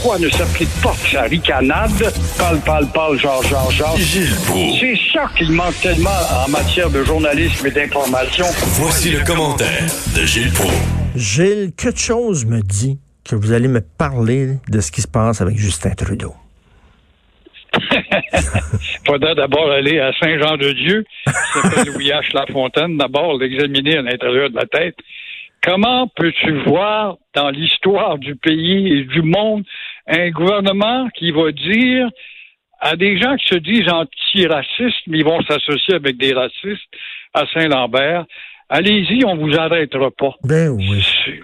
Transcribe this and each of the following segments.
Pourquoi ne s'applique pas sa ricanade? Parle, parle, parle, genre, genre, genre. Gilles Proulx. C'est ça qu'il manque tellement en matière de journalisme et d'information. Voici le commentaire de Gilles Proulx. Gilles, quelque chose me dit que vous allez me parler de ce qui se passe avec Justin Trudeau. Faudrait d'abord aller à Saint-Jean-de-Dieu, qui s'appelle Louis H. Lafontaine, d'abord l'examiner à l'intérieur de la tête. Comment peux-tu voir dans l'histoire du pays et du monde un gouvernement qui va dire à des gens qui se disent antiracistes, mais ils vont s'associer avec des racistes à Saint-Lambert, allez-y, on vous arrêtera pas. Ben oui. C'est-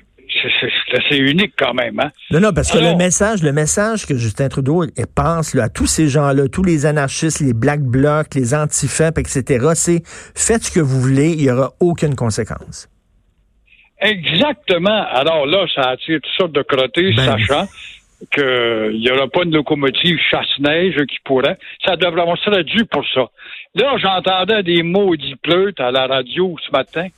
unique quand même, hein? Non, non, parce que le message, le message que Justin Trudeau pense là, à tous ces gens-là, tous les anarchistes, les black blocs, les antifap, etc., c'est faites ce que vous voulez, il n'y aura aucune conséquence. Exactement. Alors là, ça attire toutes sortes de crottés, Ben. sachant qu'il n'y aura pas de locomotive chasse-neige qui pourrait. Ça devrait, on serait dû pour ça. Là, j'entendais des maudits pleutes à la radio ce matin.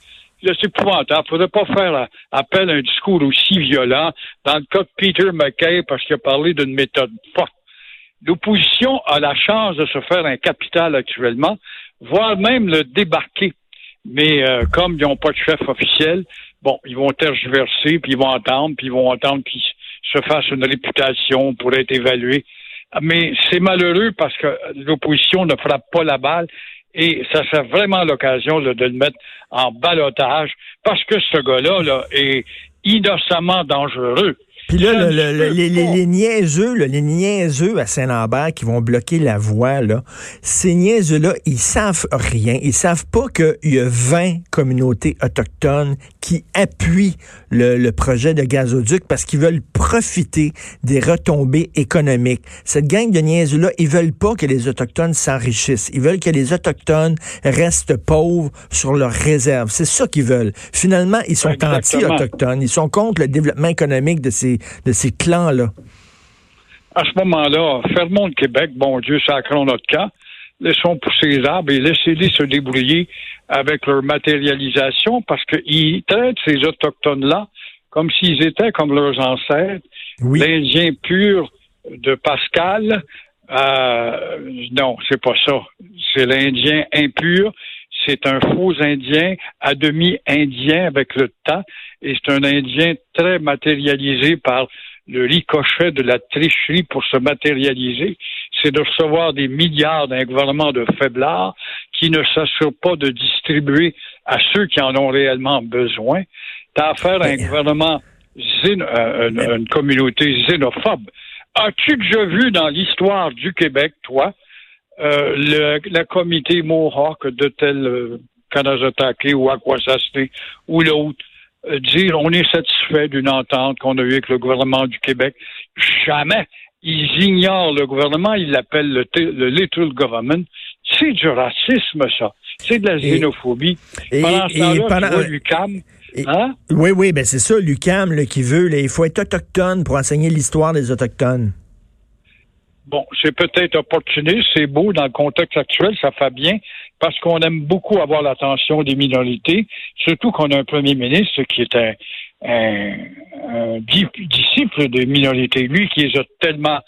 C'est épouvantable. Il faudrait pas faire appel à un discours aussi violent dans le cas de Peter McKay parce qu'il a parlé d'une méthode forte. L'opposition a la chance de se faire un capital actuellement, voire même le débarquer. Mais euh, comme ils n'ont pas de chef officiel, bon, ils vont tergiverser, puis ils vont entendre, puis ils vont entendre qu'ils se fassent une réputation pour être évalués. Mais c'est malheureux parce que l'opposition ne frappe pas la balle et ça serait vraiment l'occasion de le mettre en balotage parce que ce gars-là là, est innocemment dangereux. Puis là, le- le- les, les, niaiseux, là, les niaiseux à Saint-Lambert qui vont bloquer la voie, là, ces niaiseux-là, ils savent rien. Ils savent pas qu'il y a 20 communautés autochtones qui appuient le, projet de gazoduc parce qu'ils veulent profiter des retombées économiques. Cette gang de niaiseux-là, ils veulent pas que les Autochtones s'enrichissent. Ils veulent que les Autochtones restent pauvres sur leurs réserves. C'est ça qu'ils veulent. Finalement, ils sont anti-autochtones. Ils sont contre le développement économique de ces, de ces clans-là? À ce moment-là, fermons le Québec, bon Dieu, sacrons notre camp, laissons pousser les arbres et laissez-les se débrouiller avec leur matérialisation parce qu'ils traitent ces Autochtones-là comme s'ils étaient comme leurs ancêtres, Oui. l'Indien pur de Pascal. Euh, non, c'est pas ça. C'est l'Indien impur. C'est un faux Indien, à demi Indien avec le temps, et c'est un Indien très matérialisé par le ricochet de la tricherie pour se matérialiser. C'est de recevoir des milliards d'un gouvernement de faiblards qui ne s'assure pas de distribuer à ceux qui en ont réellement besoin. T'as affaire à un gouvernement, xéno- euh, une, une communauté xénophobe. As-tu déjà vu dans l'histoire du Québec, toi, euh, le, le comité Mohawk de tel euh, Kanazatake ou Akwesasne ou l'autre euh, dire on est satisfait d'une entente qu'on a eue avec le gouvernement du Québec? Jamais. Ils ignorent le gouvernement, ils l'appellent le, le little government. C'est du racisme, ça. C'est de la xénophobie. et- pendant ce et temps-là, pendant- tu vois l'UQAM, Et- hein? Oui, oui, ben c'est ça, l'UCAM qui veut, là, il faut être autochtone pour enseigner l'histoire des Autochtones. Bon, c'est peut-être opportuniste, c'est beau dans le contexte actuel, ça fait bien, parce qu'on aime beaucoup avoir l'attention des minorités, surtout qu'on a un premier ministre qui est un, un, un di- disciple des minorités. Lui qui les a tellement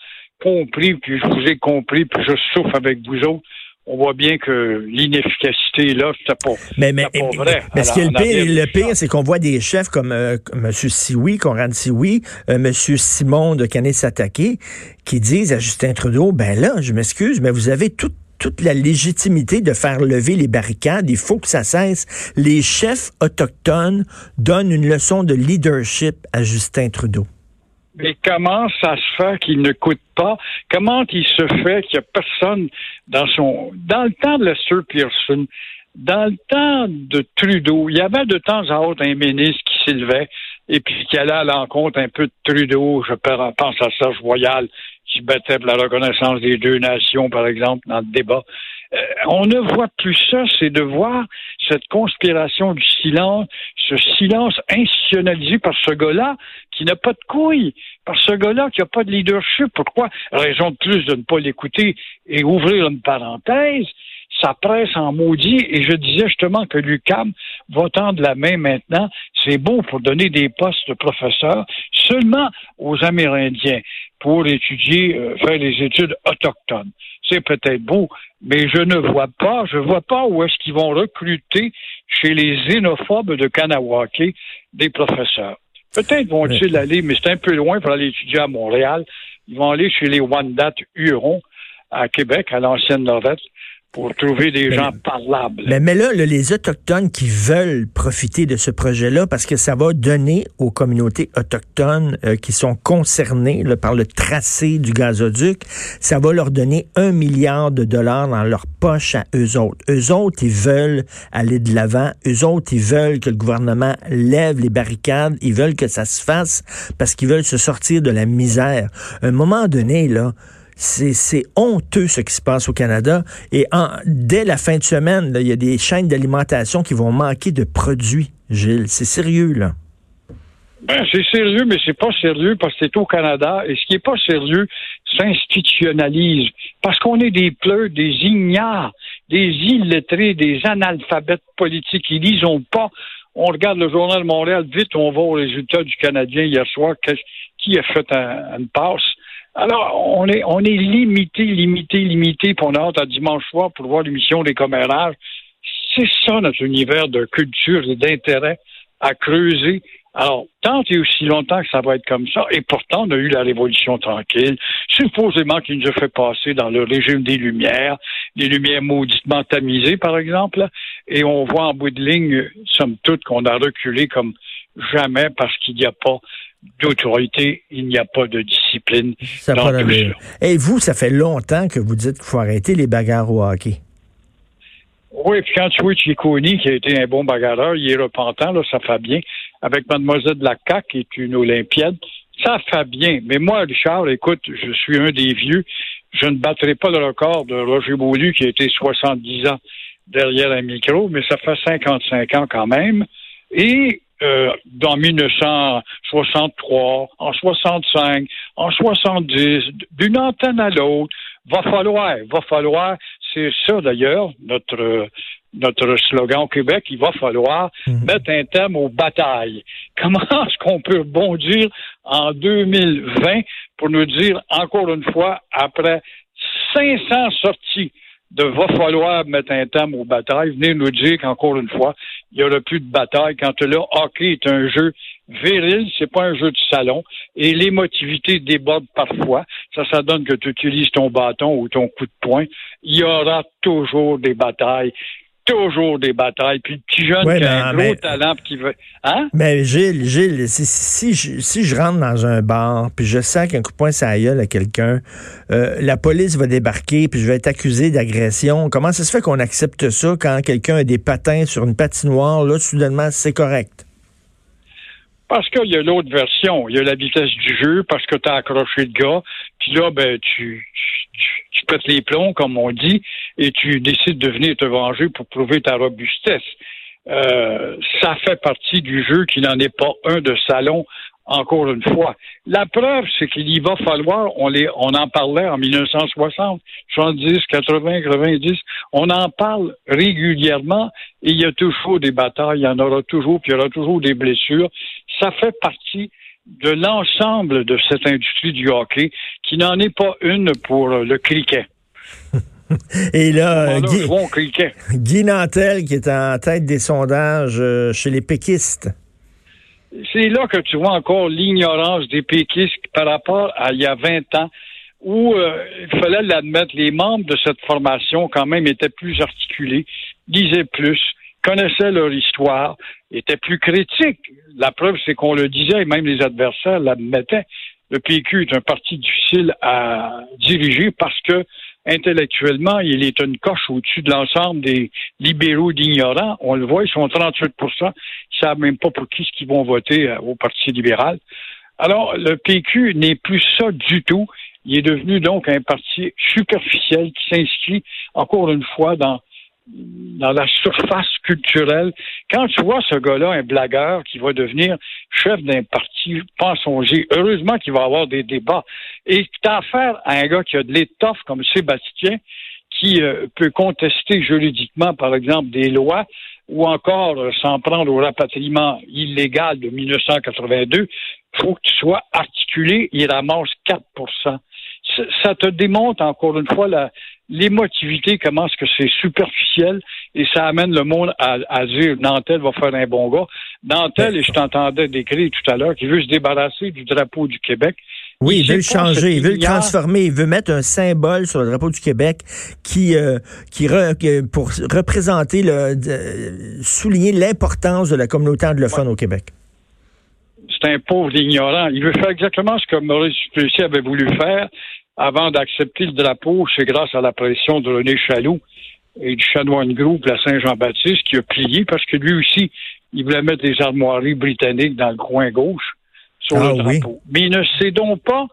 compris, puis je vous ai compris, puis je souffre avec vous autres. On voit bien que l'inefficacité, là, c'était pas, Mais, mais, pas vrai. mais ce qui est le pire, le c'est qu'on voit des chefs comme euh, M. Sioui, Conrad Sioui, euh, M. Simon de Canet-Satake, qui disent à Justin Trudeau, ben là, je m'excuse, mais vous avez toute toute la légitimité de faire lever les barricades. Il faut que ça cesse. Les chefs autochtones donnent une leçon de leadership à Justin Trudeau. Mais comment ça se fait qu'il ne coûte pas? Comment il se fait qu'il n'y a personne dans son... Dans le temps de Lester Pearson, dans le temps de Trudeau, il y avait de temps à autre un ministre qui s'élevait et puis qui allait à l'encontre un peu de Trudeau. Je pense à Serge Royal, qui battait pour la reconnaissance des deux nations, par exemple, dans le débat. Euh, on ne voit plus ça, c'est de voir cette conspiration du silence, ce silence institutionnalisé par ce gars-là qui n'a pas de couilles, par ce gars-là qui n'a pas de leadership. Pourquoi? Raison de plus de ne pas l'écouter et ouvrir une parenthèse sa presse en maudit. Et je disais justement que l'UCAM va tendre la main maintenant. C'est bon pour donner des postes de professeurs seulement aux Amérindiens pour étudier, euh, faire les études autochtones. C'est peut-être beau, mais je ne vois pas, je vois pas où est-ce qu'ils vont recruter chez les xénophobes de Kanawake des professeurs. Peut-être vont-ils aller, mais c'est un peu loin pour aller étudier à Montréal. Ils vont aller chez les Wendat Hurons à Québec, à l'ancienne Lorette pour trouver des gens parlables. Mais, mais là, les Autochtones qui veulent profiter de ce projet-là, parce que ça va donner aux communautés autochtones euh, qui sont concernées par le tracé du gazoduc, ça va leur donner un milliard de dollars dans leur poche à eux autres. Eux autres, ils veulent aller de l'avant. Eux autres, ils veulent que le gouvernement lève les barricades. Ils veulent que ça se fasse parce qu'ils veulent se sortir de la misère. À un moment donné, là, c'est honteux ce qui se passe au Canada. Et dès la fin de semaine, il y a des chaînes d'alimentation qui vont manquer de produits, Gilles. C'est sérieux, là. Ben, c'est sérieux, mais c'est pas sérieux parce que c'est au Canada. Et ce qui est pas sérieux s'institutionnalise. Parce qu'on est des pleurs, des ignares, des illettrés, des analphabètes politiques. Ils lisent pas. On regarde le journal de Montréal, vite, on va aux résultats du Canadien hier soir. Qui a fait une passe? Alors, on est, on est limité, limité, limité, pour on a à dimanche soir pour voir l'émission des commérages. C'est ça notre univers de culture et d'intérêt à creuser. Alors, tant et aussi longtemps que ça va être comme ça, et pourtant, on a eu la Révolution tranquille, supposément qui nous a fait passer dans le régime des Lumières, des Lumières mauditement tamisées, par exemple, et on voit en bout de ligne, somme toute, qu'on a reculé comme jamais parce qu'il n'y a pas d'autorité, il n'y a pas de discipline. Ça dans tout Et vous, ça fait longtemps que vous dites qu'il faut arrêter les bagarres au hockey. Oui, puis quand tu vois Chiconi, qui a été un bon bagarreur, il est repentant, là, ça fait bien. Avec Mademoiselle de la qui est une Olympiade, ça fait bien. Mais moi, Richard, écoute, je suis un des vieux. Je ne battrai pas le record de Roger Beaulieu, qui a été 70 ans derrière un micro, mais ça fait 55 ans quand même. Et euh, dans 1963, en 65, en 70, d'une antenne à l'autre. Va falloir, va falloir, c'est ça d'ailleurs, notre notre slogan au Québec, il va falloir mhm. mettre un thème aux batailles. Comment est-ce qu'on peut rebondir en 2020 pour nous dire encore une fois, après 500 sorties de va falloir mettre un terme aux batailles, venez nous dire qu'encore une fois, il n'y aura plus de bataille quand le hockey est un jeu viril, c'est pas un jeu de salon, et l'émotivité déborde parfois. Ça, ça donne que tu utilises ton bâton ou ton coup de poing. Il y aura toujours des batailles toujours des batailles. Puis le petit jeune qui a un gros talent qui veut. Hein? Mais Gilles, Gilles, si, si, je, si je rentre dans un bar, puis je sens qu'un coup de poing ça gueule à quelqu'un, euh, la police va débarquer, puis je vais être accusé d'agression. Comment ça se fait qu'on accepte ça quand quelqu'un a des patins sur une patinoire, là, soudainement, c'est correct? Parce qu'il y a l'autre version. Il y a la vitesse du jeu, parce que tu as accroché le gars, puis là, ben, tu, tu pètes les plombs, comme on dit, et tu décides de venir te venger pour prouver ta robustesse. Euh, ça fait partie du jeu qui n'en est pas un de salon, encore une fois. La preuve, c'est qu'il y va falloir, on, les, on en parlait en 1960, 70, 80, 90, on en parle régulièrement et il y a toujours des batailles, il y en aura toujours, puis il y aura toujours des blessures. Ça fait partie de l'ensemble de cette industrie du hockey, qui n'en est pas une pour le cricket. Et là, Guy, Guy, Nantel qui est en tête des sondages euh, chez les péquistes. C'est là que tu vois encore l'ignorance des péquistes par rapport à il y a 20 ans où euh, il fallait l'admettre, les membres de cette formation quand même étaient plus articulés, disaient plus, connaissaient leur histoire, étaient plus critiques. La preuve, c'est qu'on le disait, et même les adversaires l'admettaient. Le PQ est un parti difficile à diriger parce que intellectuellement, il est une coche au-dessus de l'ensemble des libéraux d'ignorants. On le voit, ils sont 38 Ils savent même pas pour qui ce qu'ils vont voter euh, au Parti libéral. Alors, le PQ n'est plus ça du tout. Il est devenu donc un parti superficiel qui s'inscrit encore une fois dans dans la surface culturelle. Quand tu vois ce gars-là, un blagueur qui va devenir chef d'un parti, pas songer. Heureusement qu'il va avoir des débats. Et t'as affaire à un gars qui a de l'étoffe comme Sébastien, qui euh, peut contester juridiquement, par exemple, des lois ou encore euh, s'en prendre au rapatriement illégal de 1982, faut que tu sois articulé, il ramasse 4% ça te démontre encore une fois la, l'émotivité, comment est-ce que c'est superficiel et ça amène le monde à, à, dire Nantel va faire un bon gars. Nantel, et je t'entendais décrire tout à l'heure, qui veut se débarrasser du drapeau du Québec. Oui, il, veut le changer, il veut le transformer, il veut mettre un symbole sur le drapeau du Québec qui, euh, qui pour représenter, le, souligner l'importance de la communauté anglophone au Québec. C'est un pauvre ignorant. Il veut faire exactement ce que Maurice Duplessis avait voulu faire avant d'accepter le drapeau. C'est grâce à la pression de René Chaloux et du chanoine groupe, la Saint-Jean-Baptiste, qui a plié parce que lui aussi, il voulait mettre des armoiries britanniques dans le coin gauche sur le ah drapeau. Mais il ne sait donc pas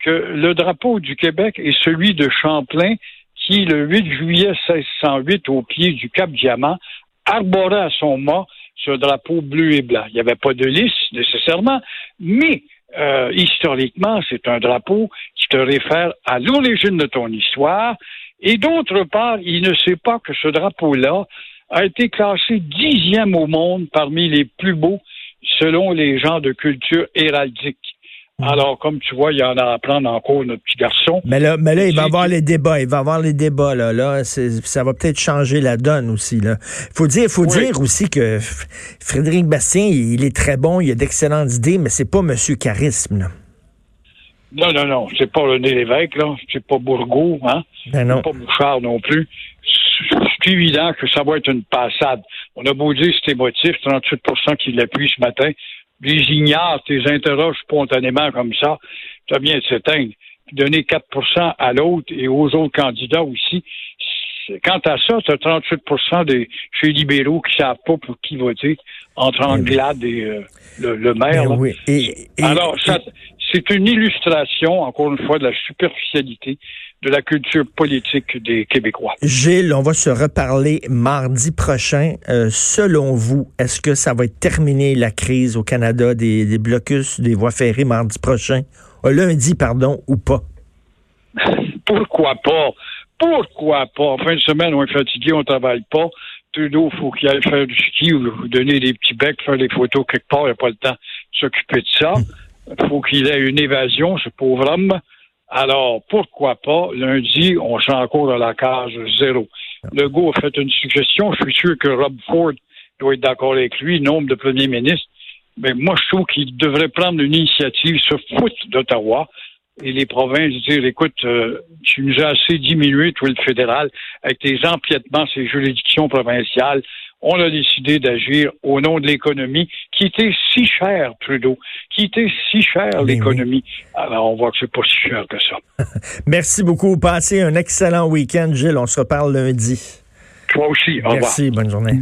que le drapeau du Québec est celui de Champlain qui, le 8 juillet 1608, au pied du Cap Diamant, arborait à son mât ce drapeau bleu et blanc. Il n'y avait pas de lys nécessairement, mais euh, historiquement, c'est un drapeau qui te réfère à l'origine de ton histoire. Et d'autre part, il ne sait pas que ce drapeau-là a été classé dixième au monde parmi les plus beaux selon les gens de culture héraldique. Mhm. Alors, comme tu vois, il y en a à apprendre encore, notre petit garçon. Mais là, mais là il va avoir les débats. Il va avoir les débats, là. là ça va peut-être changer la donne aussi, là. Faut dire, faut dire aussi que Frédéric Bastien, il est très bon, il a d'excellentes idées, mais c'est pas Monsieur Charisme, là. Non, non, non. C'est pas René Lévesque, là. C'est pas Bourgault, hein. Ben non. C'est pas Bouchard non plus. C'est évident que ça va être une passade. On a beau dire c'est émotif, 38% qui l'appuient ce matin les ignares, les interroges spontanément comme ça, ça vient de s'éteindre. Donner 4% à l'autre et aux autres candidats aussi. Quant à ça, tu as 38% des chez libéraux qui savent pas pour qui voter entre eh Anglade et euh, le, maire. Eh Alors, c'est une illustration, encore une fois, de la superficialité de la culture politique des Québécois. Gilles, on va se reparler mardi prochain. Euh, selon vous, est-ce que ça va être terminé la crise au Canada des, des blocus des voies ferrées mardi prochain? Euh, lundi, pardon, ou pas? Pourquoi pas? Pourquoi pas? En fin de semaine, on est fatigué, on travaille pas. Trudeau, faut qu'il aille faire du ski ou donner des petits becs, faire des photos quelque part. Il n'a pas le temps de s'occuper de ça. Il faut qu'il ait une évasion, ce pauvre homme. Alors, pourquoi pas, lundi, on sera encore à la case zéro. Le goût a fait une suggestion. Je suis sûr que Rob Ford doit être d'accord avec lui, nombre de premiers ministres. Mais moi, je trouve qu'il devrait prendre une initiative, se foutre d'Ottawa et les provinces dire, écoute, euh, tu nous as assez diminué, toi, le fédéral, avec tes empiètements, ces juridictions provinciales on a décidé d'agir au nom de l'économie qui était si chère, Trudeau, qui était si chère, ben l'économie. Alors, on voit que c'est pas si cher que ça. Merci beaucoup. Passez un excellent week-end, Gilles. On se reparle lundi. Toi aussi. Au Merci. Bonne journée.